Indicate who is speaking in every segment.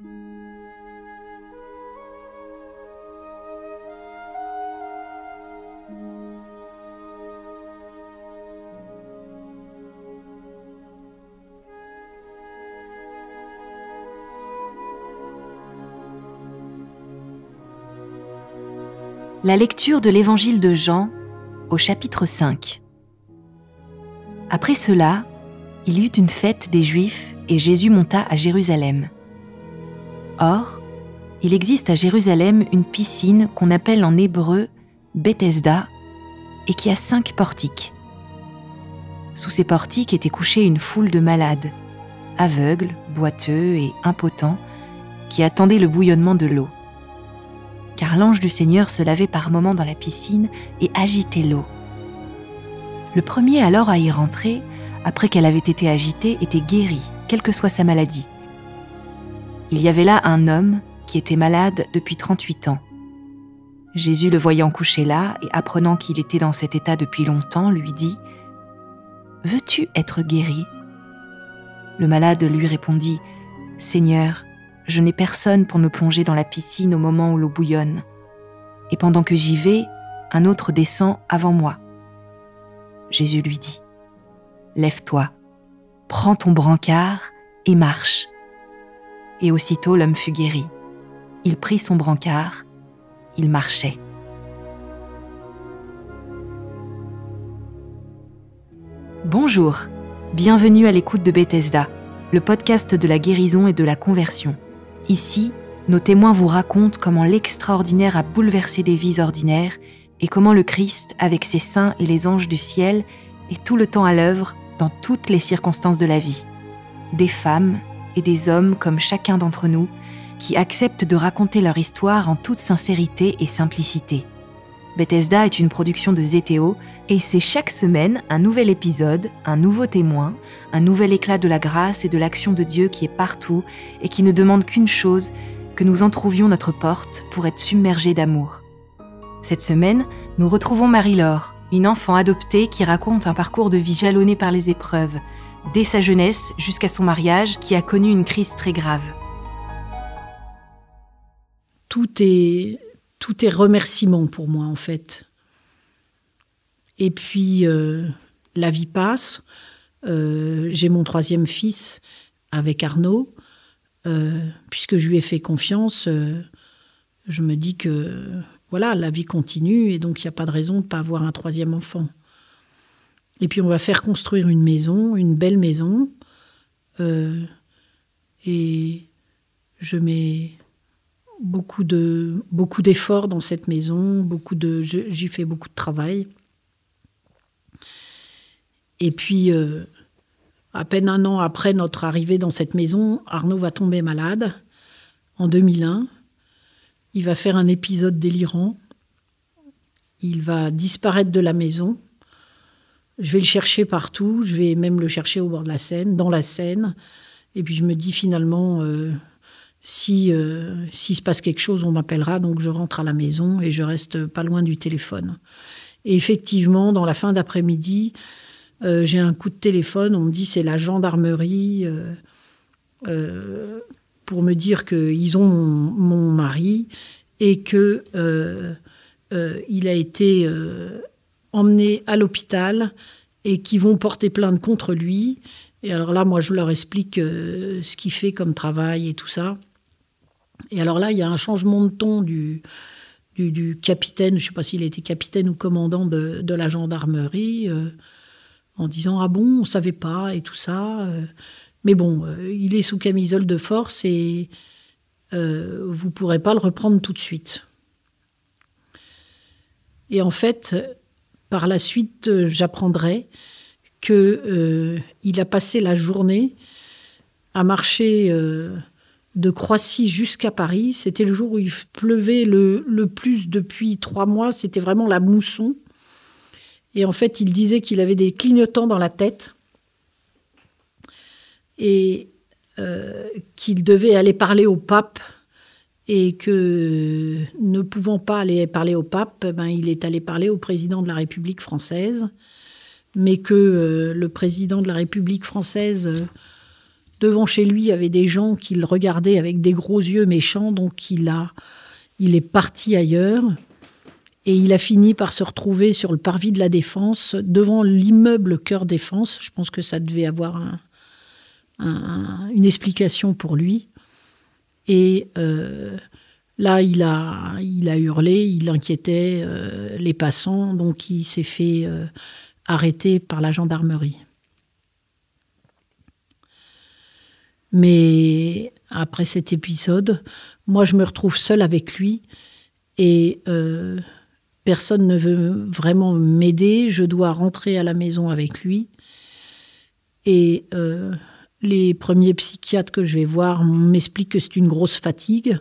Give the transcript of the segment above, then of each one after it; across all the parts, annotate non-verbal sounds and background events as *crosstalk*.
Speaker 1: La lecture de l'Évangile de Jean au chapitre 5. Après cela, il y eut une fête des Juifs et Jésus monta à Jérusalem. Or, il existe à Jérusalem une piscine qu'on appelle en hébreu Bethesda et qui a cinq portiques. Sous ces portiques était couchée une foule de malades, aveugles, boiteux et impotents, qui attendaient le bouillonnement de l'eau. Car l'ange du Seigneur se lavait par moments dans la piscine et agitait l'eau. Le premier alors à y rentrer, après qu'elle avait été agitée, était guéri, quelle que soit sa maladie. Il y avait là un homme qui était malade depuis 38 ans. Jésus, le voyant couché là et apprenant qu'il était dans cet état depuis longtemps, lui dit ⁇ Veux-tu être guéri ?⁇ Le malade lui répondit ⁇ Seigneur, je n'ai personne pour me plonger dans la piscine au moment où l'eau bouillonne. Et pendant que j'y vais, un autre descend avant moi. Jésus lui dit, Lève-toi, prends ton brancard et marche. Et aussitôt l'homme fut guéri. Il prit son brancard, il marchait. Bonjour, bienvenue à l'écoute de Bethesda, le podcast de la guérison et de la conversion. Ici, nos témoins vous racontent comment l'extraordinaire a bouleversé des vies ordinaires et comment le Christ, avec ses saints et les anges du ciel, est tout le temps à l'œuvre dans toutes les circonstances de la vie. Des femmes des hommes comme chacun d'entre nous qui acceptent de raconter leur histoire en toute sincérité et simplicité. Bethesda est une production de ZTO et c'est chaque semaine un nouvel épisode, un nouveau témoin, un nouvel éclat de la grâce et de l'action de Dieu qui est partout et qui ne demande qu'une chose, que nous entrouvions notre porte pour être submergés d'amour. Cette semaine, nous retrouvons Marie-Laure, une enfant adoptée qui raconte un parcours de vie jalonné par les épreuves, dès sa jeunesse jusqu'à son mariage qui a connu une crise très grave.
Speaker 2: Tout est, tout est remerciement pour moi en fait. Et puis euh, la vie passe. Euh, j'ai mon troisième fils avec Arnaud. Euh, puisque je lui ai fait confiance, je me dis que voilà, la vie continue et donc il n'y a pas de raison de ne pas avoir un troisième enfant. Et puis on va faire construire une maison, une belle maison. Euh, et je mets beaucoup de d'efforts dans cette maison, beaucoup de j'y fais beaucoup de travail. Et puis euh, à peine un an après notre arrivée dans cette maison, Arnaud va tomber malade en 2001 il va faire un épisode délirant. Il va disparaître de la maison. Je vais le chercher partout. Je vais même le chercher au bord de la Seine, dans la Seine. Et puis je me dis finalement, euh, si euh, s'il se passe quelque chose, on m'appellera. Donc je rentre à la maison et je reste pas loin du téléphone. Et effectivement, dans la fin d'après-midi, euh, j'ai un coup de téléphone. On me dit c'est la gendarmerie pour me dire qu'ils ont mon, mari et que euh, euh, il a été euh, emmené à l'hôpital et qu'ils vont porter plainte contre lui. Et alors là, moi, je leur explique ce qu'il fait comme travail et tout ça. Et alors là, il y a un changement de ton du, du, capitaine, je ne sais pas s'il était capitaine ou commandant de, de la gendarmerie, en disant Ah bon, on ne savait pas et tout ça. Mais bon, euh, il est sous camisole de force et euh, vous ne pourrez pas le reprendre tout de suite. Et en fait, par la suite, euh, j'apprendrai qu'il a passé la journée à marcher de Croissy jusqu'à Paris. C'était le jour où il pleuvait le, le plus depuis trois mois. C'était vraiment la mousson. Et en fait, il disait qu'il avait des clignotants dans la tête et euh, qu'il devait aller parler au pape et que ne pouvant pas aller parler au pape, ben, il est allé parler au président de la République française, mais que euh, le président de la République française, devant chez lui, avait des gens qui le regardaient avec des gros yeux méchants, donc il, a, il est parti ailleurs. Et il a fini par se retrouver sur le parvis de la Défense, devant l'immeuble Cœur Défense. Je pense que ça devait avoir une explication pour lui. Et euh, là, il a, il a hurlé, il inquiétait euh, les passants, donc il s'est fait euh, arrêter par la gendarmerie. Mais après cet épisode, moi, je me retrouve seule avec lui et personne ne veut vraiment m'aider, je dois rentrer à la maison avec lui. Et les premiers psychiatres que je vais voir m'expliquent que c'est une grosse fatigue.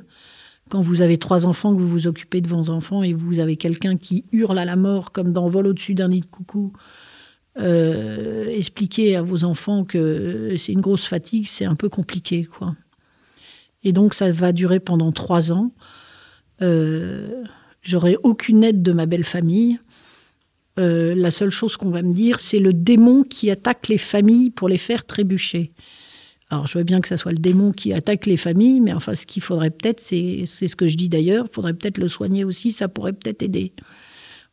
Speaker 2: Quand vous avez trois enfants, que vous vous occupez de vos enfants et vous avez quelqu'un qui hurle à la mort comme dans Vol au-dessus d'un nid de coucou, euh, expliquer à vos enfants que c'est une grosse fatigue, c'est un peu compliqué, quoi. Et donc ça va durer pendant trois ans. Euh, J'aurai aucune aide de ma belle famille. Euh, la seule chose qu'on va me dire, c'est le démon qui attaque les familles pour les faire trébucher. Alors, je veux bien que ce soit le démon qui attaque les familles, mais enfin, ce qu'il faudrait peut-être, c'est ce que je dis d'ailleurs, il faudrait peut-être le soigner aussi, ça pourrait peut-être aider.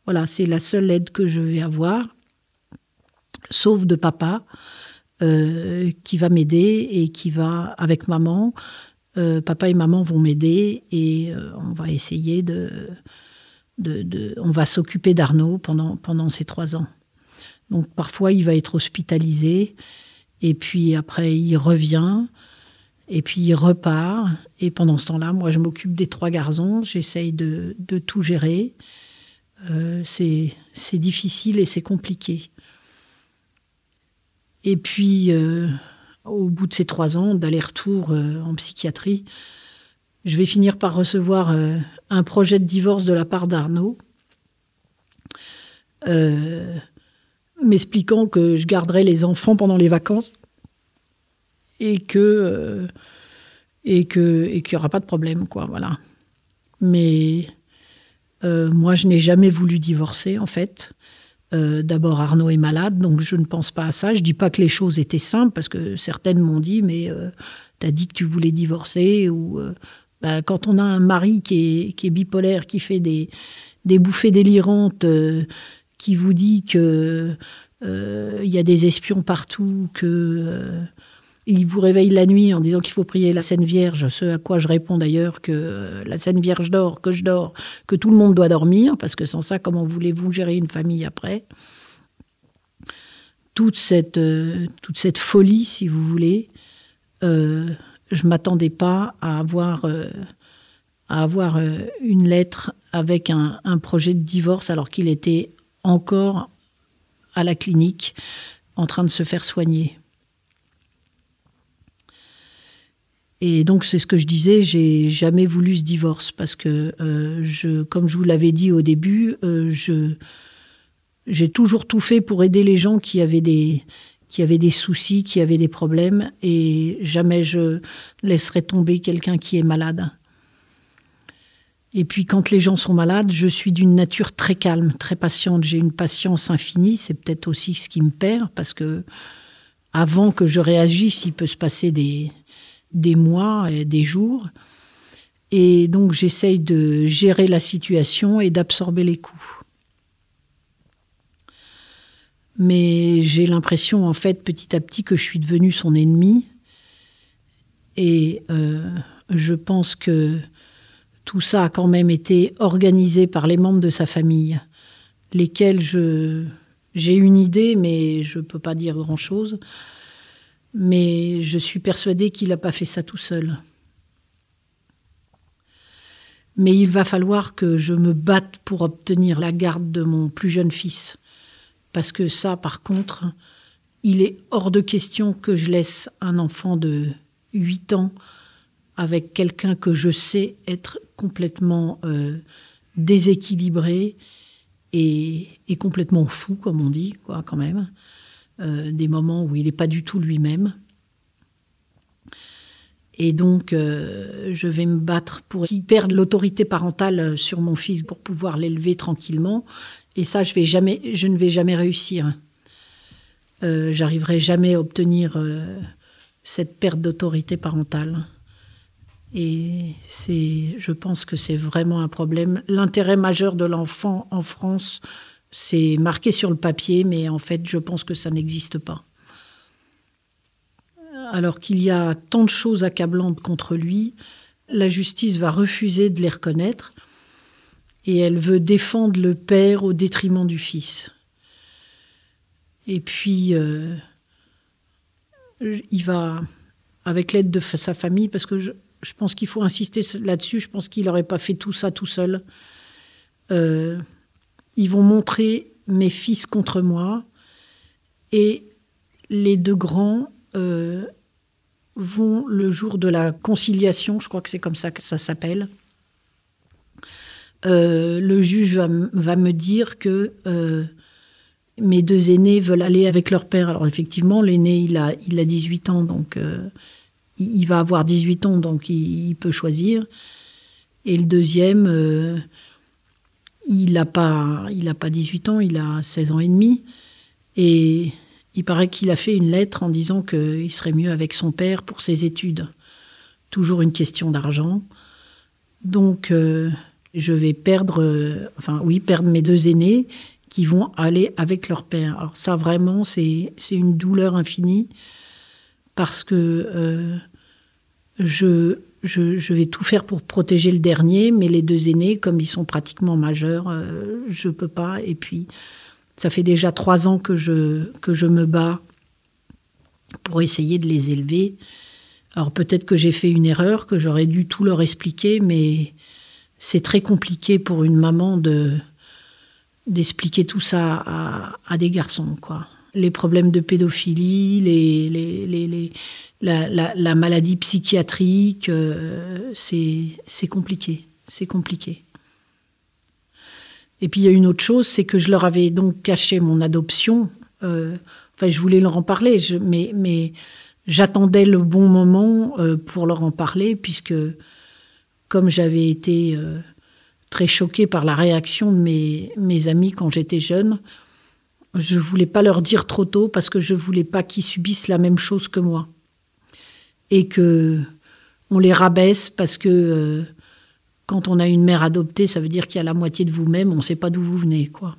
Speaker 2: Voilà, c'est la seule aide que je vais avoir, sauf de papa, euh, qui va m'aider et qui va, avec maman, euh, papa et maman vont m'aider et on va essayer de, on va s'occuper d'Arnaud pendant, ces trois ans. Donc parfois il va être hospitalisé et puis après il revient et puis il repart et pendant ce temps-là moi je m'occupe des trois garçons, j'essaye de, tout gérer. Euh, c'est difficile et c'est compliqué. Et puis euh, au bout de ces trois ans d'aller-retour euh, en psychiatrie, je vais finir par recevoir euh, un projet de divorce de la part d'Arnaud, euh, m'expliquant que je garderai les enfants pendant les vacances et que euh, et que et qu'il n'y aura pas de problème, quoi. Voilà. Mais moi, je n'ai jamais voulu divorcer, en fait. D'abord, Arnaud est malade, donc je ne pense pas à ça. Je dis pas que les choses étaient simples, parce que certaines m'ont dit, mais tu as dit que tu voulais divorcer, ou bah, quand on a un mari qui est, bipolaire, qui fait des, bouffées délirantes, euh, qui vous dit que euh, il y a des espions partout, que euh, il vous réveille la nuit en disant qu'il faut prier la Sainte Vierge, ce à quoi je réponds d'ailleurs que la Sainte Vierge dort, que je dors, que tout le monde doit dormir, parce que sans ça, comment voulez-vous gérer une famille après? Toute cette, toute cette folie, si vous voulez, je m'attendais pas à avoir, euh, à avoir euh, une lettre avec un, projet de divorce alors qu'il était encore à la clinique en train de se faire soigner. Et donc c'est ce que je disais, j'ai jamais voulu ce divorce parce que euh, comme je vous l'avais dit au début, j'ai toujours tout fait pour aider les gens qui avaient des qui avaient des soucis, qui avaient des problèmes, et jamais je laisserai tomber quelqu'un qui est malade. Et puis quand les gens sont malades, je suis d'une nature très calme, très patiente. J'ai une patience infinie. C'est peut-être aussi ce qui me perd parce que avant que je réagisse, il peut se passer des, des mois et des jours. Et donc j'essaye de gérer la situation et d'absorber les coups. Mais j'ai l'impression, en fait, petit à petit, que je suis devenue son ennemi. Et euh, je pense que tout ça a quand même été organisé par les membres de sa famille, lesquels je, j'ai une idée, mais je ne peux pas dire grand-chose. Mais je suis persuadée qu'il n'a pas fait ça tout seul. Mais il va falloir que je me batte pour obtenir la garde de mon plus jeune fils. Parce que ça, par contre, il est hors de question que je laisse un enfant de 8 ans avec quelqu'un que je sais être complètement euh, déséquilibré et, complètement fou, comme on dit, quoi, quand même. Euh, des moments où il n'est pas du tout lui-même. Et donc, euh, je vais me battre pour qu'il perde l'autorité parentale sur mon fils pour pouvoir l'élever tranquillement et ça, je, ne vais jamais réussir. Euh, J'arriverai jamais à obtenir euh, cette perte d'autorité parentale. Et c'est, je pense que c'est vraiment un problème. L'intérêt majeur de l'enfant en France, c'est marqué sur le papier, mais en fait, je pense que ça n'existe pas. Alors qu'il y a tant de choses accablantes contre lui, la justice va refuser de les reconnaître et elle veut défendre le père au détriment du fils. Et puis, euh, il va, avec l'aide de sa famille, parce que je, pense qu'il faut insister là-dessus, je pense qu'il n'aurait pas fait tout ça tout seul. Euh, ils vont montrer mes fils contre moi, et les deux grands euh, vont, le jour de la conciliation, je crois que c'est comme ça que ça s'appelle, euh, le juge va, me dire que euh, mes deux aînés veulent aller avec leur père. Alors effectivement, l'aîné, il a, il a 18 ans, donc euh, il, va avoir 18 ans, donc il, peut choisir. Et le deuxième, il n'a pas, pas 18 ans, il a 16 ans et demi. Et il paraît qu'il a fait une lettre en disant qu'il serait mieux avec son père pour ses études. Toujours une question d'argent. Donc je vais perdre, euh, enfin oui, perdre mes deux aînés qui vont aller avec leur père. Alors ça vraiment, c'est une douleur infinie parce que euh, je, je, vais tout faire pour protéger le dernier, mais les deux aînés, comme ils sont pratiquement majeurs, euh, je ne peux pas. Et puis, ça fait déjà trois ans que je, que je me bats pour essayer de les élever. Alors peut-être que j'ai fait une erreur, que j'aurais dû tout leur expliquer, mais c'est très compliqué pour une maman de d'expliquer tout ça à, des garçons, quoi. Les problèmes de pédophilie, les, les, la, maladie psychiatrique, euh, c'est compliqué. C'est compliqué. Et puis il y a une autre chose, c'est que je leur avais donc caché mon adoption. Euh, enfin, je voulais leur en parler, mais, mais j'attendais le bon moment euh, pour leur en parler, puisque comme j'avais été euh, très choquée par la réaction de mes, amis quand j'étais jeune, je voulais pas leur dire trop tôt parce que je voulais pas qu'ils subissent la même chose que moi. Et que on les rabaisse parce que euh, quand on a une mère adoptée, ça veut dire qu'il y a la moitié de vous-même, on ne sait pas d'où vous venez, quoi.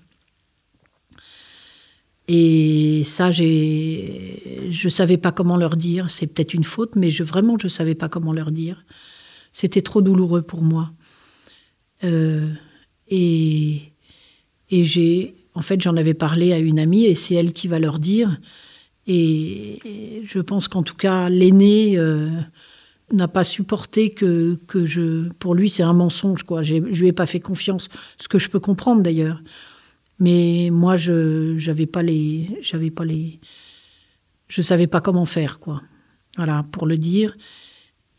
Speaker 2: Et ça, j'ai, je savais pas comment leur dire. C'est peut-être une faute, mais vraiment, je savais pas comment leur dire. C'était trop douloureux pour moi. Euh, et et j'ai, en fait, j'en avais parlé à une amie et c'est elle qui va leur dire. Et, je pense qu'en tout cas, l'aîné euh, n'a pas supporté que, que je. Pour lui, c'est un mensonge, quoi. Je lui ai pas fait confiance, ce que je peux comprendre d'ailleurs. Mais moi, je j'avais pas les, j'avais pas les, je savais pas comment faire, quoi. Voilà, pour le dire.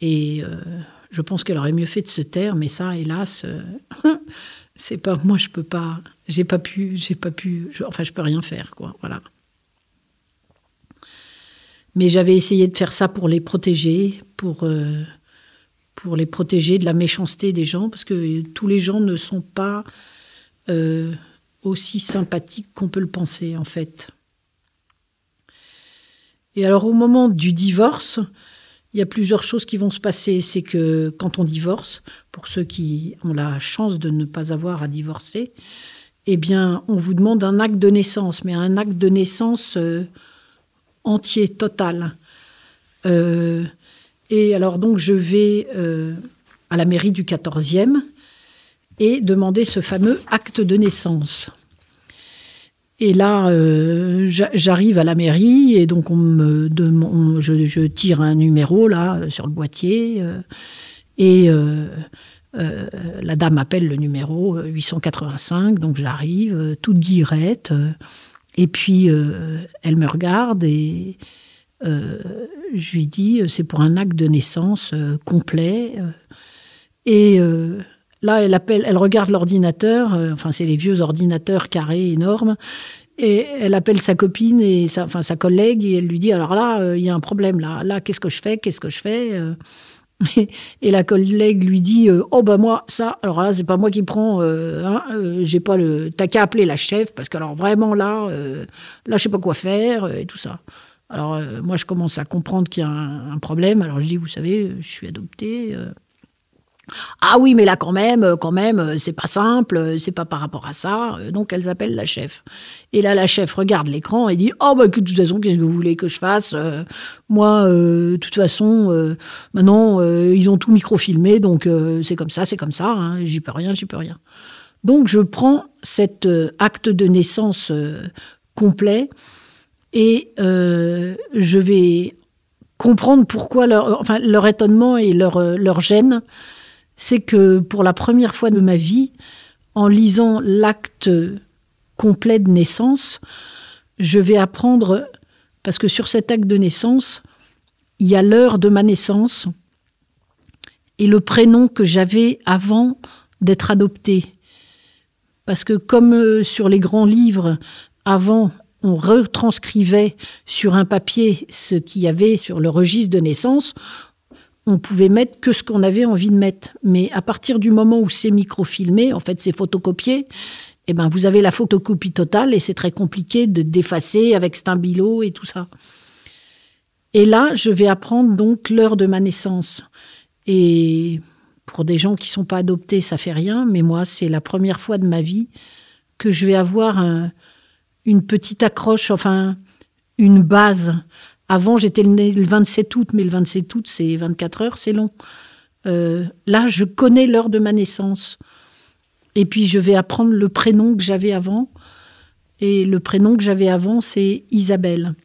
Speaker 2: Et euh, je pense qu'elle aurait mieux fait de se taire, mais ça, hélas, euh, *laughs* c'est pas moi. Je peux pas. J'ai pas pu. J'ai pas pu. enfin, je peux rien faire, quoi. Voilà. Mais j'avais essayé de faire ça pour les protéger, pour euh, pour les protéger de la méchanceté des gens, parce que tous les gens ne sont pas euh, aussi sympathiques qu'on peut le penser, en fait. Et alors, au moment du divorce, il y a plusieurs choses qui vont se passer. C'est que quand on divorce, pour ceux qui ont la chance de ne pas avoir à divorcer, eh bien, on vous demande un acte de naissance, mais un acte de naissance euh, entier, total. Euh, et alors, donc, je vais euh, à la mairie du 14e et demander ce fameux acte de naissance. Et là, euh, j'arrive à la mairie et donc on me demande, je, tire un numéro là sur le boîtier euh, et euh, la dame appelle le numéro 885. Donc j'arrive toute guirette et puis elle me regarde et je lui dis c'est pour un acte de naissance complet et Là, elle regarde l'ordinateur, euh, enfin c'est les vieux ordinateurs carrés énormes, et elle appelle sa copine et sa, enfin sa collègue et elle lui dit alors là euh, il y a un problème là, là qu'est-ce que je fais, qu'est-ce que je fais? Euh *laughs* et, la collègue lui dit oh ben moi ça alors là c'est pas moi qui prends hein, j'ai pas le t'as qu'à appeler la chef parce que alors vraiment là là je sais pas quoi faire et tout ça Alors moi, je commence à comprendre qu'il y a un, problème. Alors je dis, vous savez, je suis adoptée. Ah oui, mais là quand même, euh, quand même, euh, c'est pas simple, euh, c'est pas par rapport à ça. Donc elles appellent la chef. Et là, la chef regarde l'écran et dit Oh, bah, de toute façon, qu'est-ce que vous voulez que je fasse Moi, de toute façon, maintenant, ils ont tout microfilmé, donc c'est comme ça, c'est comme ça, hein, j'y peux rien, j'y peux rien. Donc je prends cet acte de naissance complet et je vais comprendre pourquoi leur, enfin, leur étonnement et leur, leur gêne c'est que pour la première fois de ma vie, en lisant l'acte complet de naissance, je vais apprendre, parce que sur cet acte de naissance, il y a l'heure de ma naissance et le prénom que j'avais avant d'être adoptée. Parce que comme euh, sur les grands livres, avant, on retranscrivait sur un papier ce qu'il y avait sur le registre de naissance, on pouvait mettre que ce qu'on avait envie de mettre. Mais à partir du moment où c'est microfilmé, en fait c'est photocopié, eh ben vous avez la photocopie totale et c'est très compliqué de d'effacer avec Stimbilo et tout ça. Et là, je vais apprendre donc l'heure de ma naissance. Et pour des gens qui sont pas adoptés, ça fait rien, mais moi, c'est la première fois de ma vie que je vais avoir une petite accroche, enfin une base avant, j'étais le 27 août, mais le 27 août, c'est 24 heures, c'est long. Euh, là, je connais l'heure de ma naissance. Et puis, je vais apprendre le prénom que j'avais avant. Et le prénom que j'avais avant, c'est Isabelle.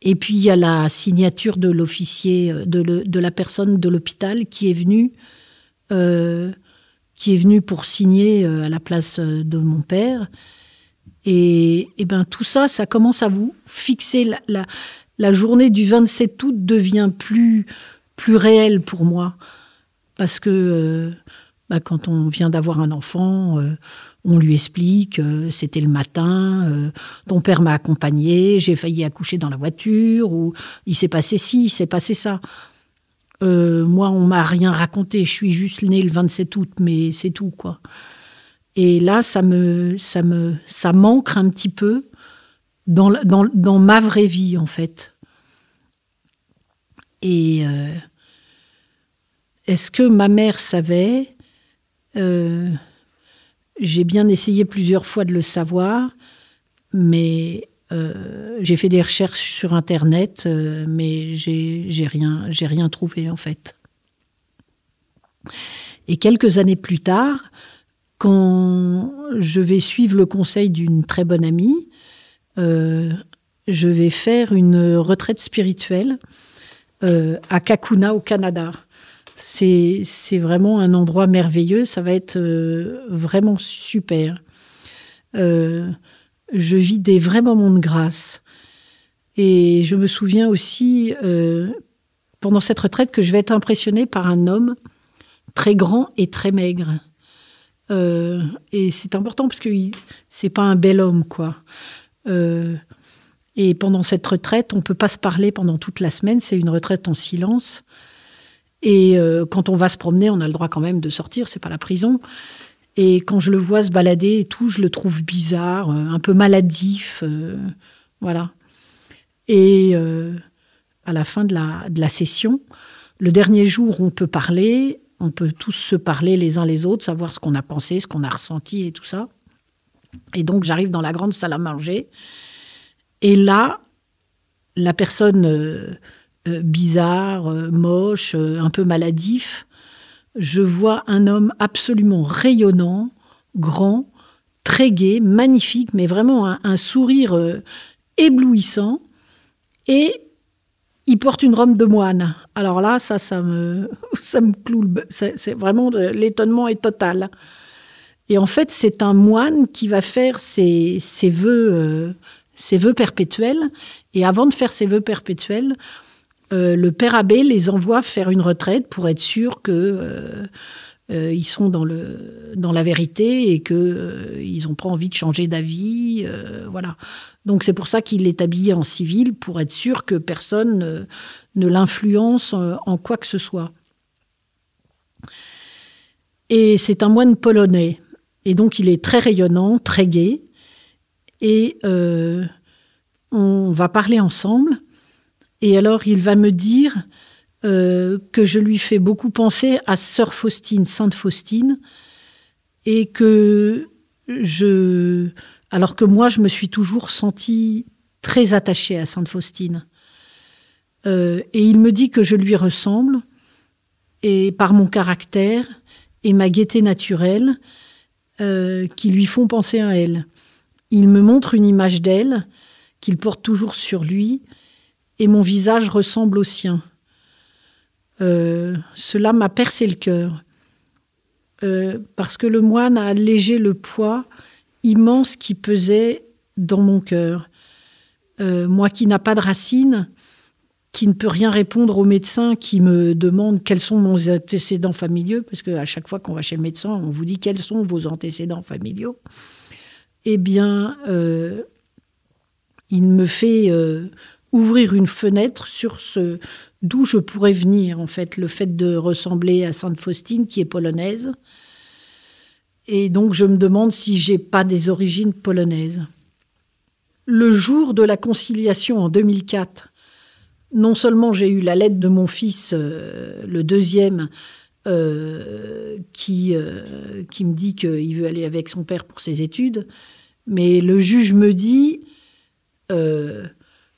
Speaker 2: Et puis, il y a la signature de l'officier, euh, de, la personne de l'hôpital qui est venue, euh, qui est venue pour signer à la place de mon père. Et, ben tout ça, ça commence à vous fixer. La, journée du 27 août devient plus, plus réelle pour moi. Parce que euh, bah, quand on vient d'avoir un enfant, euh, on lui explique, euh, c'était le matin, ton père m'a accompagné, j'ai failli accoucher dans la voiture, ou il s'est passé ci, il s'est passé ça. moi, on m'a rien raconté, je suis juste née le 27 août, mais c'est tout, quoi. Et là, ça me, ça me, ça manque un petit peu dans, ma vraie vie, en fait. Et euh, est-ce que ma mère savait euh, J'ai bien essayé plusieurs fois de le savoir, mais euh, j'ai fait des recherches sur Internet, mais j'ai rien, rien trouvé, en fait. Et quelques années plus tard, quand je vais suivre le conseil d'une très bonne amie, euh, je vais faire une retraite spirituelle euh, à Kakuna au Canada. C'est vraiment un endroit merveilleux, ça va être euh, vraiment super. je vis des vrais moments de grâce. Et je me souviens aussi, pendant cette retraite, que je vais être impressionnée par un homme très grand et très maigre. Euh, et c'est important parce que c'est pas un bel homme, quoi. Euh, et pendant cette retraite, on peut pas se parler pendant toute la semaine. C'est une retraite en silence. Et euh, quand on va se promener, on a le droit quand même de sortir. C'est pas la prison. Et quand je le vois se balader et tout, je le trouve bizarre, un peu maladif, voilà. Et à la fin de la, de la session, le dernier jour, on peut parler on peut tous se parler les uns les autres, savoir ce qu'on a pensé, ce qu'on a ressenti et tout ça. Et donc j'arrive dans la grande salle à manger. Et là, la personne euh, euh, bizarre, euh, moche, un peu maladif, je vois un homme absolument rayonnant, grand, très gai, magnifique, mais vraiment un, un sourire éblouissant. Et il porte une robe de moine. Alors là, ça, ça me, *laughs* ça me cloue. C'est vraiment l'étonnement est total. Et en fait, c'est un moine qui va faire ses, ses vœux, euh, ses vœux perpétuels. Et avant de faire ses vœux perpétuels, euh, le père abbé les envoie faire une retraite pour être sûr que euh, euh, ils sont dans, le, dans la vérité et qu'ils euh, n'ont pas envie de changer d'avis. Euh, voilà. Donc c'est pour ça qu'il est habillé en civil, pour être sûr que personne ne l'influence en quoi que ce soit. Et c'est un moine polonais. Et donc il est très rayonnant, très gai. Et on va parler ensemble. Et alors, il va me dire euh, que je lui fais beaucoup penser à Sœur Faustine, Sainte Faustine, et que je. Alors que moi, je me suis toujours sentie très attachée à Sainte Faustine. Euh, et il me dit que je lui ressemble, et par mon caractère et ma gaieté naturelle, euh, qui lui font penser à elle. Il me montre une image d'elle qu'il porte toujours sur lui, et mon visage ressemble au sien. Euh, cela m'a percé le cœur, euh, parce que le moine a allégé le poids immense qui pesait dans mon cœur. Euh, moi qui n'a pas de racines, qui ne peut rien répondre aux médecins qui me demandent quels sont mes antécédents familiaux, parce qu'à chaque fois qu'on va chez le médecin, on vous dit quels sont vos antécédents familiaux. Eh bien, il me fait ouvrir une fenêtre sur ce d'où je pourrais venir, en fait, le fait de ressembler à Sainte Faustine, qui est polonaise. Et donc, je me demande si j'ai pas des origines polonaises. Le jour de la conciliation en 2004, non seulement j'ai eu la lettre de mon fils, euh, le deuxième, euh, qui, euh, qui me dit qu'il veut aller avec son père pour ses études, mais le juge me dit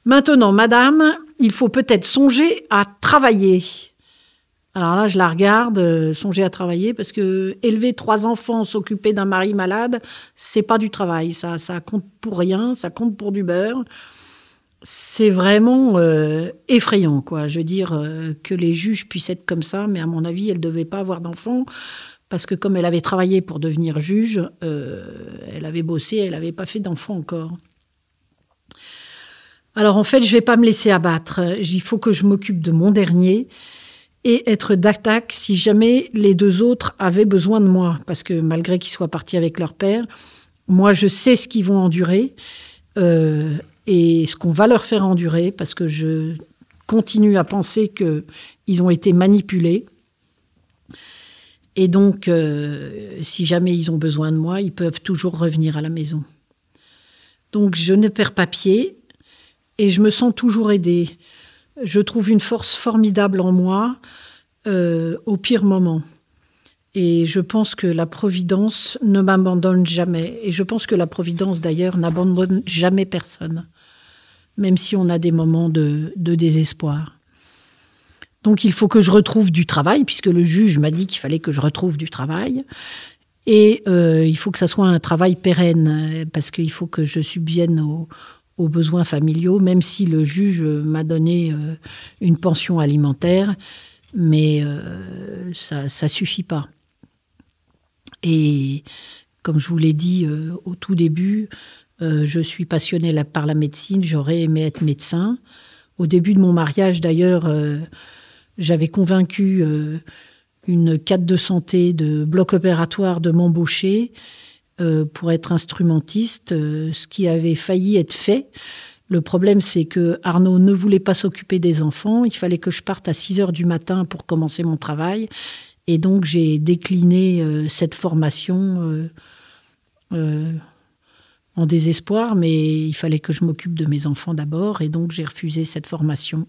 Speaker 2: Maintenant, madame, il faut peut-être songer à travailler. Alors là, je la regarde, euh, songer à travailler, parce que élever trois enfants, s'occuper d'un mari malade, c'est pas du travail. Ça, ça compte pour rien, ça compte pour du beurre. C'est vraiment euh, effrayant, quoi. Je veux dire euh, que les juges puissent être comme ça, mais à mon avis, elle ne devait pas avoir d'enfants, parce que comme elle avait travaillé pour devenir juge, elle avait bossé, elle n'avait pas fait d'enfants encore. Alors en fait, je ne vais pas me laisser abattre. Il faut que je m'occupe de mon dernier et être d'attaque si jamais les deux autres avaient besoin de moi. Parce que malgré qu'ils soient partis avec leur père, moi je sais ce qu'ils vont endurer euh, et ce qu'on va leur faire endurer parce que je continue à penser qu'ils ont été manipulés. Et donc, euh, si jamais ils ont besoin de moi, ils peuvent toujours revenir à la maison. Donc, je ne perds pas pied et je me sens toujours aidée. Je trouve une force formidable en moi euh, au pire moment. Et je pense que la Providence ne m'abandonne jamais. Et je pense que la Providence, d'ailleurs, n'abandonne jamais personne, même si on a des moments de, désespoir. Donc il faut que je retrouve du travail, puisque le juge m'a dit qu'il fallait que je retrouve du travail. Et euh, il faut que ça soit un travail pérenne, parce qu'il faut que je subvienne aux, aux besoins familiaux, même si le juge m'a donné euh, une pension alimentaire, mais euh, ça ne suffit pas. Et comme je vous l'ai dit euh, au tout début, je suis passionnée par la médecine, j'aurais aimé être médecin. Au début de mon mariage, d'ailleurs, j'avais convaincu une cadre de santé de bloc opératoire de m'embaucher euh, pour être instrumentiste, euh, ce qui avait failli être fait. Le problème, c'est que Arnaud ne voulait pas s'occuper des enfants. Il fallait que je parte à 6 heures du matin pour commencer mon travail. Et donc, j'ai décliné euh, cette formation en désespoir, mais il fallait que je m'occupe de mes enfants d'abord. Et donc, j'ai refusé cette formation.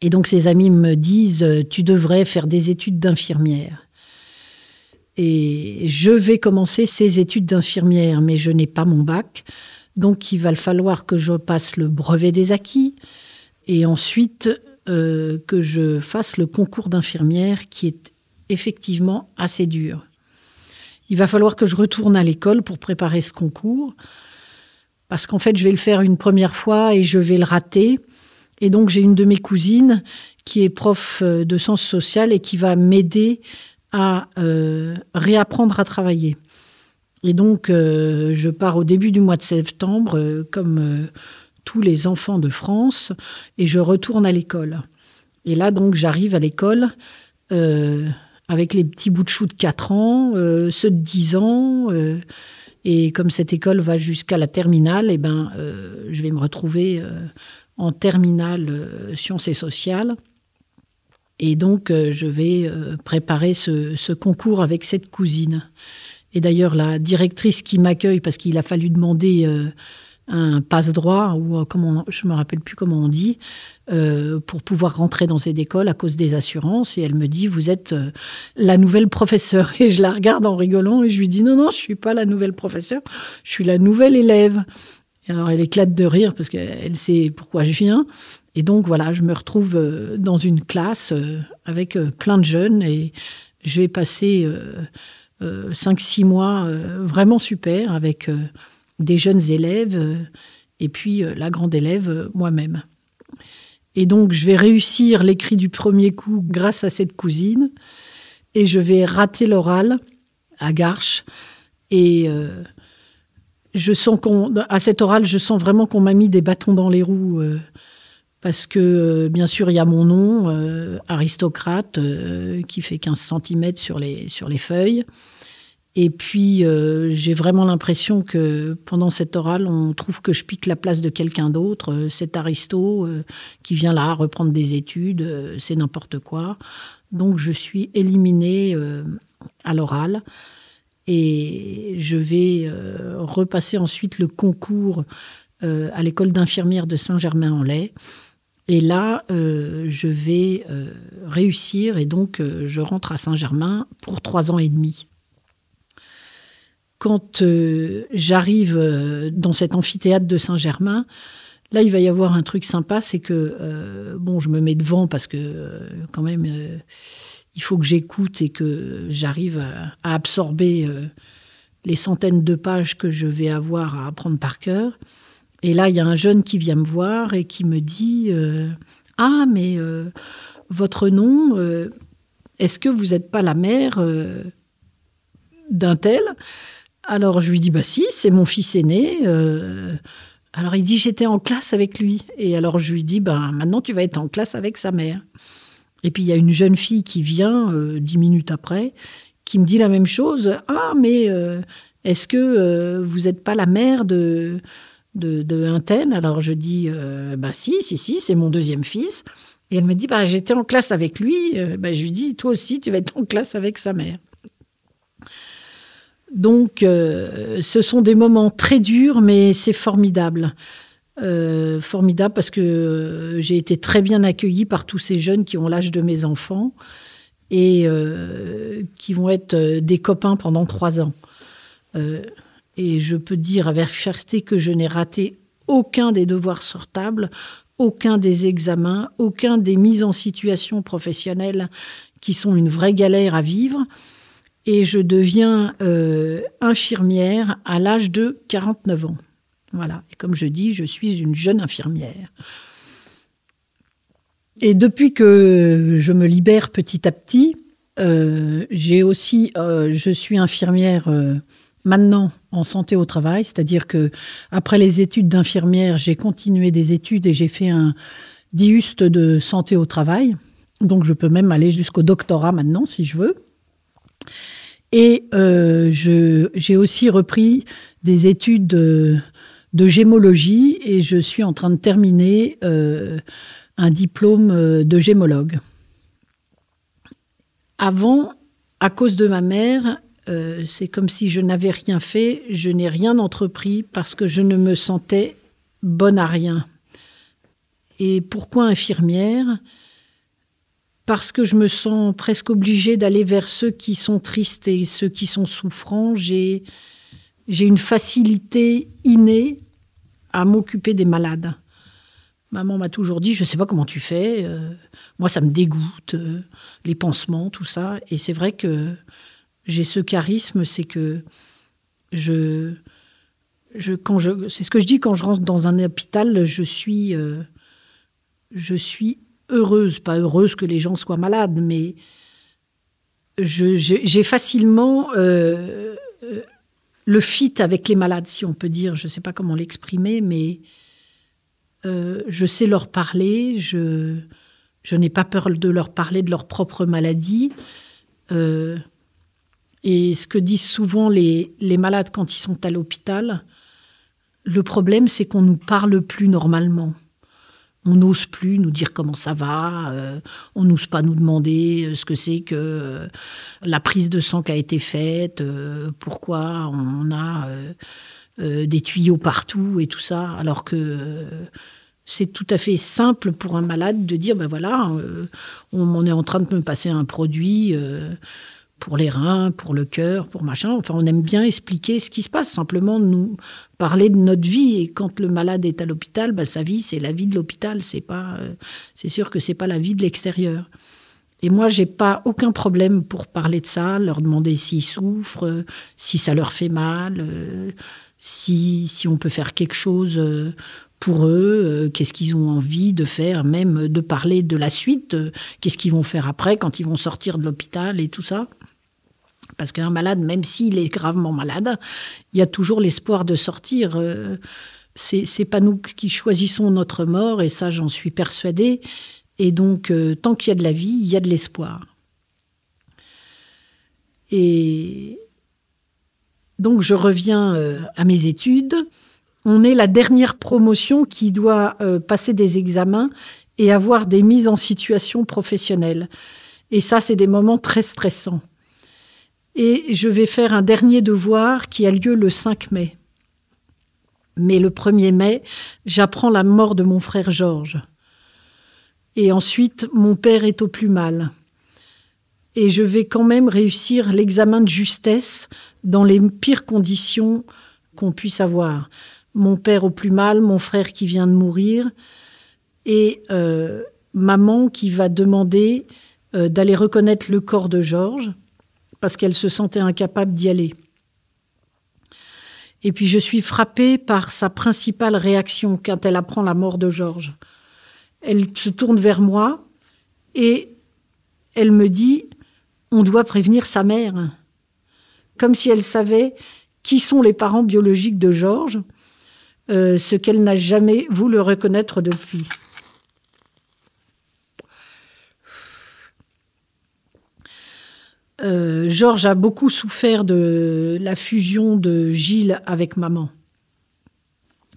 Speaker 2: Et donc, ses amis me disent Tu devrais faire des études d'infirmière. Et je vais commencer ces études d'infirmière, mais je n'ai pas mon bac. Donc il va falloir que je passe le brevet des acquis et ensuite euh, que je fasse le concours d'infirmière qui est effectivement assez dur. Il va falloir que je retourne à l'école pour préparer ce concours parce qu'en fait je vais le faire une première fois et je vais le rater. Et donc j'ai une de mes cousines qui est prof euh, de sciences sociales et qui va m'aider à euh, réapprendre à travailler. Et donc, euh, je pars au début du mois de septembre, euh, comme tous les enfants de France, et je retourne à l'école. Et là, donc, j'arrive à l'école avec les petits bouts de chou de 4 ans, ceux de 10 ans. et comme cette école va jusqu'à la terminale, eh ben, je vais me retrouver en terminale sciences et sociales. Et donc, euh, je vais euh, préparer ce, concours avec cette cousine. Et d'ailleurs, la directrice qui m'accueille, parce qu'il a fallu demander un passe-droit, ou comment je me rappelle plus comment on dit, pour pouvoir rentrer dans cette école à cause des assurances. Et elle me dit, vous êtes la nouvelle professeure. *laughs* Et je la regarde en rigolant et je lui dis, non, non, je suis pas la nouvelle professeure, je suis la nouvelle élève. Et alors elle éclate de rire parce qu'elle sait pourquoi je viens. Et donc voilà, je me retrouve dans une classe avec plein de jeunes et je vais passer 5-6 mois vraiment super avec des jeunes élèves euh, et puis euh, la grande élève euh, moi-même. Et donc, je vais réussir l'écrit du premier coup grâce à cette cousine. Et je vais rater l'oral à Garches. Et je sens qu'on, à cet oral, je sens vraiment qu'on m'a mis des bâtons dans les roues. Parce que, bien sûr, il y a mon nom, aristocrate, qui fait 15 cm sur les, sur les feuilles. Et puis, euh, j'ai vraiment l'impression que pendant cette orale, on trouve que je pique la place de quelqu'un d'autre. Euh, cet aristo euh, qui vient là reprendre des études, c'est n'importe quoi. Donc, je suis éliminée à l'oral. Et je vais repasser ensuite le concours à l'école d'infirmière de Saint-Germain-en-Laye. Et là, je vais réussir et donc je rentre à Saint-Germain pour trois ans et demi quand euh, j'arrive euh, dans cet amphithéâtre de Saint-Germain, là, il va y avoir un truc sympa, c'est que, euh, bon, je me mets devant parce que, quand même, il faut que j'écoute et que j'arrive à, absorber les centaines de pages que je vais avoir à apprendre par cœur. Et là, il y a un jeune qui vient me voir et qui me dit Ah, mais votre nom, est-ce que vous n'êtes pas la mère d'un tel? Alors je lui dis bah si, c'est mon fils aîné. Euh. alors il dit j'étais en classe avec lui. Et alors je lui dis bah maintenant tu vas être en classe avec sa mère. Et puis il y a une jeune fille qui vient euh, dix minutes après, qui me dit la même chose. Ah mais euh, est-ce que vous n'êtes pas la mère de de, de Alors je dis bah si si si c'est mon deuxième fils. Et elle me dit bah j'étais en classe avec lui. Bah, je lui dis toi aussi tu vas être en classe avec sa mère. Donc, euh, ce sont des moments très durs, mais c'est formidable. Euh, formidable parce que euh, j'ai été très bien accueillie par tous ces jeunes qui ont l'âge de mes enfants et qui vont être des copains pendant trois ans. Et je peux dire avec fierté que je n'ai raté aucun des devoirs sortables, aucun des examens, aucun des mises en situation professionnelles qui sont une vraie galère à vivre et je deviens euh, infirmière à l'âge de 49 ans. Voilà. Et comme je dis, je suis une jeune infirmière. Et depuis que je me libère petit à petit, euh, j'ai aussi, euh, je suis infirmière maintenant en santé au travail, c'est-à-dire que après les études d'infirmière, j'ai continué des études et j'ai fait un diuste de santé au travail. Donc je peux même aller jusqu'au doctorat maintenant si je veux. Et euh, j'ai aussi repris des études de, gémologie et je suis en train de terminer euh, un diplôme euh, de gémologue. Avant, à cause de ma mère, c'est comme si je n'avais rien fait, je n'ai rien entrepris parce que je ne me sentais bonne à rien. Et pourquoi infirmière? Parce que je me sens presque obligée d'aller vers ceux qui sont tristes et ceux qui sont souffrants. J'ai, j'ai une facilité innée à m'occuper des malades. Maman m'a toujours dit, je ne sais pas comment tu fais, euh, moi ça me dégoûte, euh, les pansements, tout ça. Et c'est vrai que j'ai ce charisme, c'est que je, quand je, c'est ce que je dis quand je rentre dans un hôpital, je suis, euh, je suis heureuse, pas heureuse que les gens soient malades, mais j'ai facilement euh, euh, le fit avec les malades, si on peut dire. Je ne sais pas comment l'exprimer, mais je sais leur parler, je, je n'ai pas peur de leur parler de leur propre maladie. Et ce que disent souvent les, les malades quand ils sont à l'hôpital, le problème, c'est qu'on nous parle plus normalement. On n'ose plus nous dire comment ça va, euh, on n'ose pas nous demander euh, ce que c'est que euh, la prise de sang qui a été faite, pourquoi on a des tuyaux partout et tout ça, alors que c'est tout à fait simple pour un malade de dire ben voilà, on, est en train de me passer un produit pour les reins, pour le cœur, pour machin. Enfin, on aime bien expliquer ce qui se passe, simplement nous parler de notre vie. Et quand le malade est à l'hôpital, bah, sa vie, c'est la vie de l'hôpital. C'est pas, euh, c'est sûr que c'est pas la vie de l'extérieur. Et moi, j'ai pas aucun problème pour parler de ça, leur demander s'ils souffrent, si ça leur fait mal, euh, si, si on peut faire quelque chose euh, pour eux, qu'est-ce qu'ils ont envie de faire, même de parler de la suite, qu'est-ce qu'ils vont faire après quand ils vont sortir de l'hôpital et tout ça. Parce qu'un malade, même s'il est gravement malade, il y a toujours l'espoir de sortir. Euh, c'est pas nous qui choisissons notre mort, et ça, j'en suis persuadée. Et donc, euh, tant qu'il y a de la vie, il y a de l'espoir. Et donc, je reviens euh, à mes études. On est la dernière promotion qui doit passer des examens et avoir des mises en situation professionnelle. Et ça, c'est des moments très stressants et je vais faire un dernier devoir qui a lieu le 5 mai. Mais le 1er mai, j'apprends la mort de mon frère Georges. Et ensuite, mon père est au plus mal. Et je vais quand même réussir l'examen de justesse dans les pires conditions qu'on puisse avoir. Mon père au plus mal, mon frère qui vient de mourir, et euh, maman qui va demander euh, d'aller reconnaître le corps de Georges parce qu'elle se sentait incapable d'y aller. Et puis je suis frappée par sa principale réaction quand elle apprend la mort de Georges. Elle se tourne vers moi et elle me dit On doit prévenir sa mère. Comme si elle savait qui sont les parents biologiques de Georges, euh, ce qu'elle n'a jamais voulu reconnaître depuis. Euh, Georges a beaucoup souffert de la fusion de Gilles avec maman.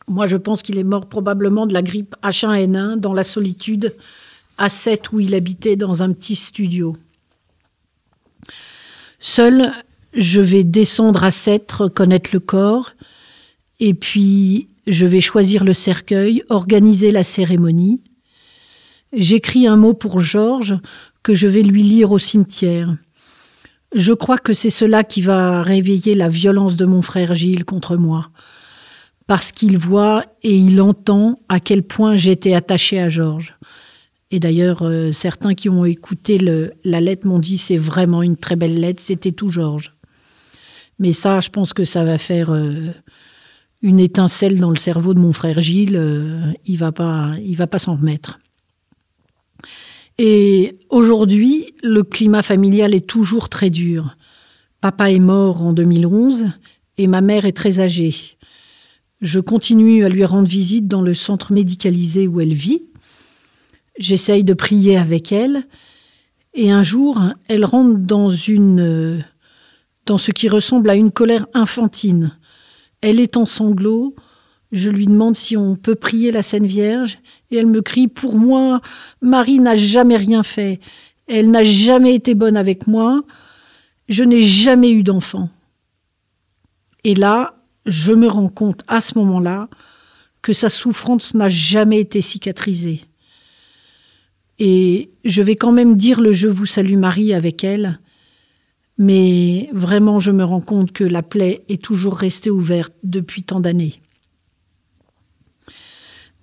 Speaker 2: Moi, je pense qu'il est mort probablement de la grippe H1N1 dans la solitude à 7 où il habitait dans un petit studio. Seul, je vais descendre à 7, reconnaître le corps, et puis je vais choisir le cercueil, organiser la cérémonie. J'écris un mot pour Georges que je vais lui lire au cimetière. Je crois que c'est cela qui va réveiller la violence de mon frère Gilles contre moi, parce qu'il voit et il entend à quel point j'étais attachée à Georges. Et d'ailleurs, euh, certains qui ont écouté la lettre m'ont dit c'est vraiment une très belle lettre, c'était tout Georges. Mais ça, je pense que ça va faire euh, une étincelle dans le cerveau de mon frère Gilles. Euh, il va pas, il va pas s'en remettre. Et aujourd'hui, le climat familial est toujours très dur. Papa est mort en 2011 et ma mère est très âgée. Je continue à lui rendre visite dans le centre médicalisé où elle vit. J'essaye de prier avec elle. Et un jour, elle rentre dans une, dans ce qui ressemble à une colère infantine. Elle est en sanglots, je lui demande si on peut prier la Sainte Vierge et elle me crie Pour moi, Marie n'a jamais rien fait. Elle n'a jamais été bonne avec moi. Je n'ai jamais eu d'enfant. Et là, je me rends compte à ce moment-là que sa souffrance n'a jamais été cicatrisée. Et je vais quand même dire le Je vous salue Marie avec elle, mais vraiment je me rends compte que la plaie est toujours restée ouverte depuis tant d'années.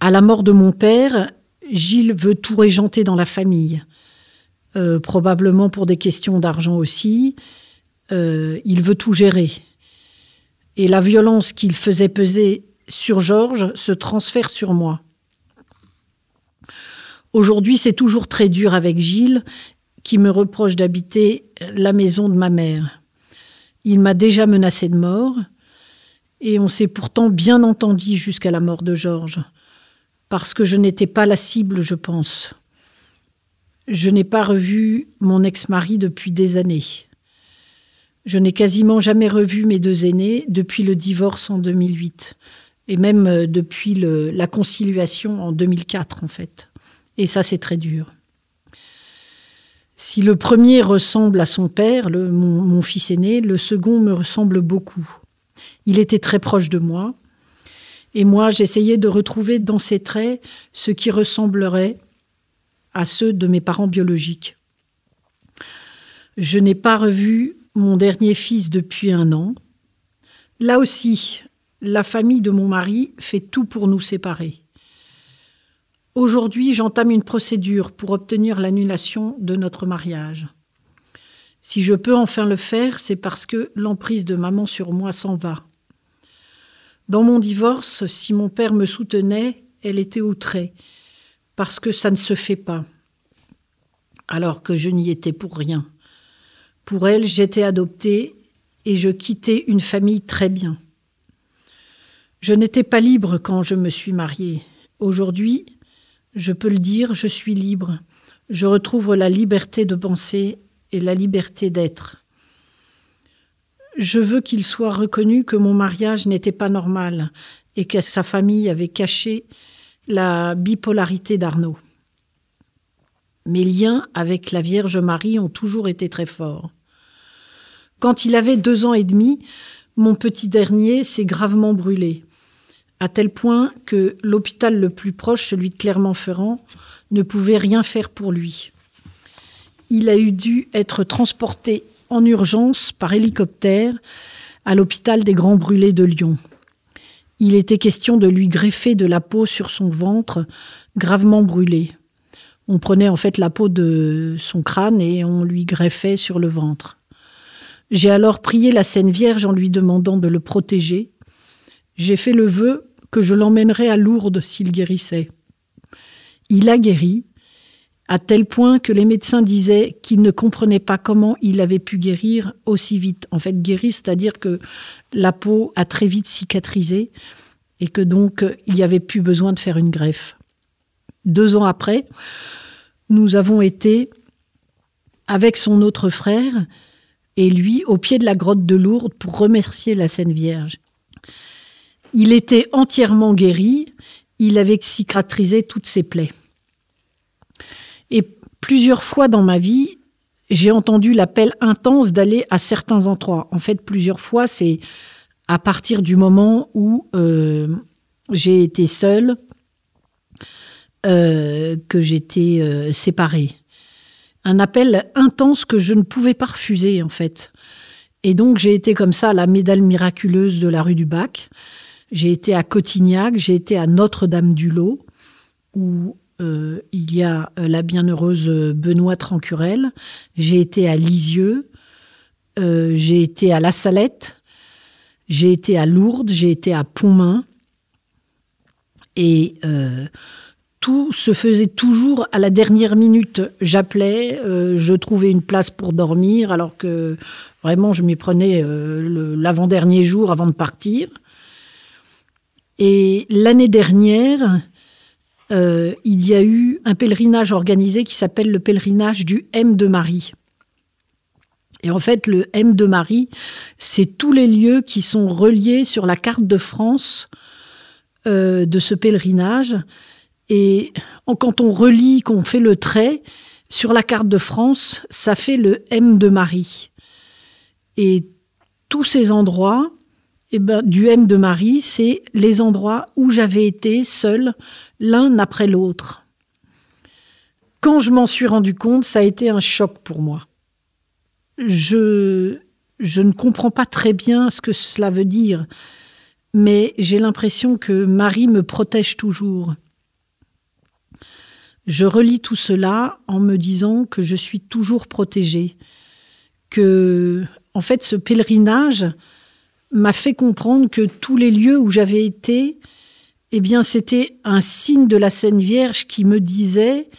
Speaker 2: À la mort de mon père, Gilles veut tout régenter dans la famille, euh, probablement pour des questions d'argent aussi. Euh, il veut tout gérer. Et la violence qu'il faisait peser sur Georges se transfère sur moi. Aujourd'hui, c'est toujours très dur avec Gilles, qui me reproche d'habiter la maison de ma mère. Il m'a déjà menacé de mort, et on s'est pourtant bien entendu jusqu'à la mort de Georges parce que je n'étais pas la cible, je pense. Je n'ai pas revu mon ex-mari depuis des années. Je n'ai quasiment jamais revu mes deux aînés depuis le divorce en 2008, et même euh, depuis la conciliation en 2004 en fait. Et ça, c'est très dur. Si le premier ressemble à son père, mon fils aîné, le second me ressemble beaucoup. Il était très proche de moi. Et moi, j'essayais de retrouver dans ses traits ce qui ressemblerait à ceux de mes parents biologiques. Je n'ai pas revu mon dernier fils depuis un an. Là aussi, la famille de mon mari fait tout pour nous séparer. Aujourd'hui, j'entame une procédure pour obtenir l'annulation de notre mariage. Si je peux enfin le faire, c'est parce que l'emprise de maman sur moi s'en va. Dans mon divorce, si mon père me soutenait, elle était outrée, parce que ça ne se fait pas, alors que je n'y étais pour rien. Pour elle, j'étais adoptée et je quittais une famille très bien. Je n'étais pas libre quand je me suis mariée. Aujourd'hui, je peux le dire, je suis libre. Je retrouve la liberté de penser et la liberté d'être. Je veux qu'il soit reconnu que mon mariage n'était pas normal et que sa famille avait caché la bipolarité d'Arnaud. Mes liens avec la Vierge Marie ont toujours été très forts. Quand il avait deux ans et demi, mon petit dernier s'est gravement brûlé, à tel point que l'hôpital le plus proche, celui de Clermont-Ferrand, ne pouvait rien faire pour lui. Il a eu dû être transporté en urgence par hélicoptère à l'hôpital des Grands Brûlés de Lyon. Il était question de lui greffer de la peau sur son ventre gravement brûlé. On prenait en fait la peau de son crâne et on lui greffait sur le ventre. J'ai alors prié la Sainte Vierge en lui demandant de le protéger. J'ai fait le vœu que je l'emmènerais à Lourdes s'il guérissait. Il a guéri, à tel point que les médecins disaient qu'ils ne comprenaient pas comment il avait pu guérir aussi vite. En fait, guérir, c'est-à-dire que la peau a très vite cicatrisé et que donc il n'y avait plus besoin de faire une greffe. Deux ans après, nous avons été avec son autre frère et lui au pied de la grotte de Lourdes pour remercier la Sainte Vierge. Il était entièrement guéri, il avait cicatrisé toutes ses plaies. Plusieurs fois dans ma vie, j'ai entendu l'appel intense d'aller à certains endroits. En fait, plusieurs fois, c'est à partir du moment où euh, j'ai été seule, euh, que j'étais euh, séparée. Un appel intense que je ne pouvais pas refuser, en fait. Et donc, j'ai été comme ça à la médaille miraculeuse de la rue du Bac. J'ai été à Cotignac, j'ai été à Notre-Dame-du-Lot, où euh, il y a euh, la bienheureuse Benoît Trancurel, j'ai été à Lisieux, euh, j'ai été à La Salette, j'ai été à Lourdes, j'ai été à Pontmain. Et tout se faisait toujours à la dernière minute. J'appelais, je trouvais une place pour dormir, alors que vraiment je m'y prenais l'avant-dernier jour avant de partir. Et l'année dernière, euh, il y a eu un pèlerinage organisé qui s'appelle le pèlerinage du M de Marie. Et en fait, le M de Marie, c'est tous les lieux qui sont reliés sur la carte de France euh, de ce pèlerinage. Et quand on relie, qu'on fait le trait sur la carte de France, ça fait le M de Marie. Et tous ces endroits, eh ben, du M de Marie, c'est les endroits où j'avais été seule l'un après l'autre. Quand je m'en suis rendu compte, ça a été un choc pour moi. Je, je ne comprends pas très bien ce que cela veut dire, mais j'ai l'impression que Marie me protège toujours. Je relis tout cela en me disant que je suis toujours protégée, que, en fait, ce pèlerinage m'a fait comprendre que tous les lieux où j'avais été eh bien, c'était un signe de la Sainte Vierge qui me disait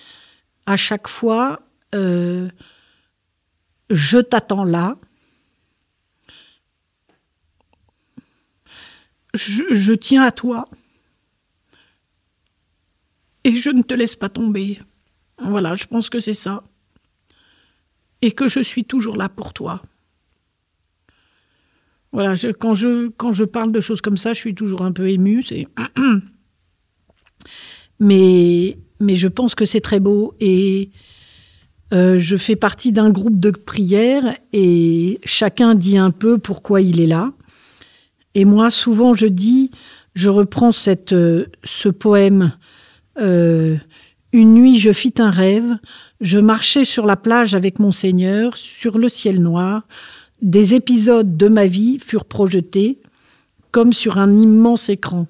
Speaker 2: à chaque fois euh, Je t'attends là. Je, tiens à toi. Et je ne te laisse pas tomber. Voilà, je pense que c'est ça. Et que je suis toujours là pour toi. Voilà, quand, je, quand je parle de choses comme ça, je suis toujours un peu émue. *clears throat* mais, mais je pense que c'est très beau. Et euh, je fais partie d'un groupe de prière et chacun dit un peu pourquoi il est là. Et moi, souvent, je dis, je reprends cette, euh, ce poème. Euh, une nuit, je fis un rêve. Je marchais sur la plage avec mon Seigneur, sur le ciel noir. Des épisodes de ma vie furent projetés comme sur un immense écran.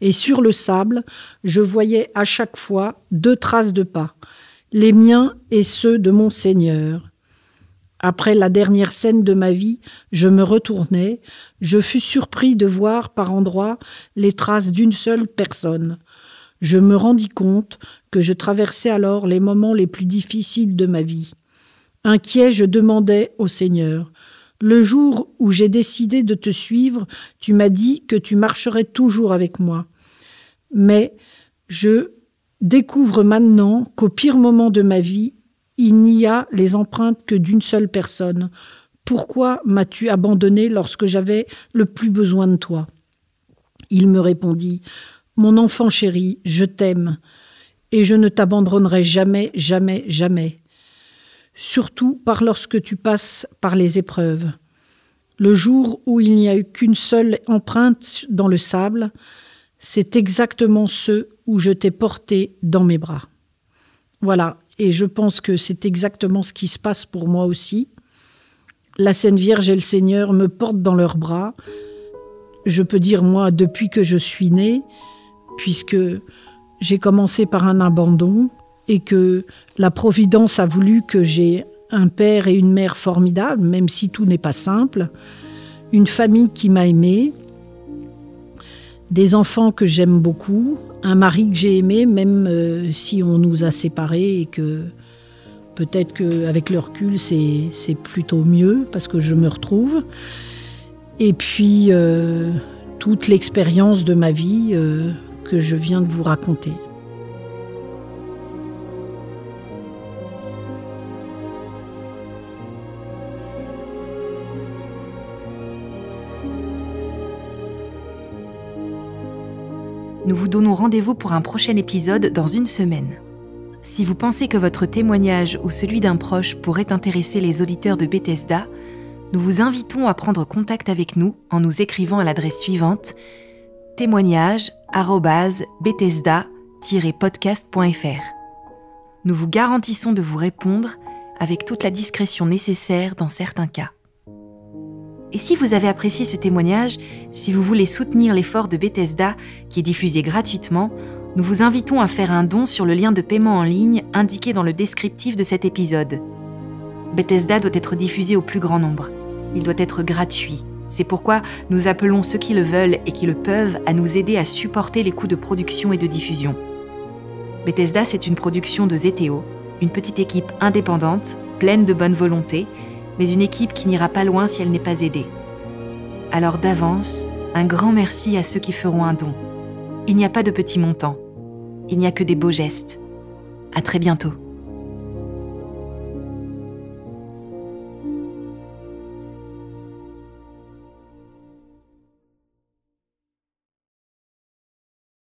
Speaker 2: Et sur le sable, je voyais à chaque fois deux traces de pas, les miens et ceux de mon Seigneur. Après la dernière scène de ma vie, je me retournai, je fus surpris de voir par endroits les traces d'une seule personne. Je me rendis compte que je traversais alors les moments les plus difficiles de ma vie. Inquiet, je demandais au Seigneur Le jour où j'ai décidé de te suivre, tu m'as dit que tu marcherais toujours avec moi. Mais je découvre maintenant qu'au pire moment de ma vie, il n'y a les empreintes que d'une seule personne. Pourquoi m'as-tu abandonné lorsque j'avais le plus besoin de toi? Il me répondit Mon enfant chéri, je t'aime, et je ne t'abandonnerai jamais, jamais, jamais. Surtout par lorsque tu passes par les épreuves. Le jour où il n'y a eu qu'une seule empreinte dans le sable, c'est exactement ce où je t'ai porté dans mes bras. Voilà, et je pense que c'est exactement ce qui se passe pour moi aussi. La Sainte Vierge et le Seigneur me portent dans leurs bras. Je peux dire, moi, depuis que je suis née, puisque j'ai commencé par un abandon et que la Providence a voulu que j'ai un père et une mère formidables, même si tout n'est pas simple, une famille qui m'a aimée, des enfants que j'aime beaucoup, un mari que j'ai aimé, même euh, si on nous a séparés et que peut-être qu'avec le recul, c'est plutôt mieux parce que je me retrouve. Et puis, euh, toute l'expérience de ma vie euh, que je viens de vous raconter.
Speaker 1: Nous vous donnons rendez-vous pour un prochain épisode dans une semaine. Si vous pensez que votre témoignage ou celui d'un proche pourrait intéresser les auditeurs de Bethesda, nous vous invitons à prendre contact avec nous en nous écrivant à l'adresse suivante témoignage@bethesda-podcast.fr. Nous vous garantissons de vous répondre avec toute la discrétion nécessaire dans certains cas. Et si vous avez apprécié ce témoignage, si vous voulez soutenir l'effort de Bethesda qui est diffusé gratuitement, nous vous invitons à faire un don sur le lien de paiement en ligne indiqué dans le descriptif de cet épisode. Bethesda doit être diffusé au plus grand nombre. Il doit être gratuit. C'est pourquoi nous appelons ceux qui le veulent et qui le peuvent à nous aider à supporter les coûts de production et de diffusion. Bethesda, c'est une production de Zeteo, une petite équipe indépendante, pleine de bonne volonté, mais une équipe qui n'ira pas loin si elle n'est pas aidée. Alors d'avance, un grand merci à ceux qui feront un don. Il n'y a pas de petits montants. Il n'y a que des beaux gestes. À très bientôt.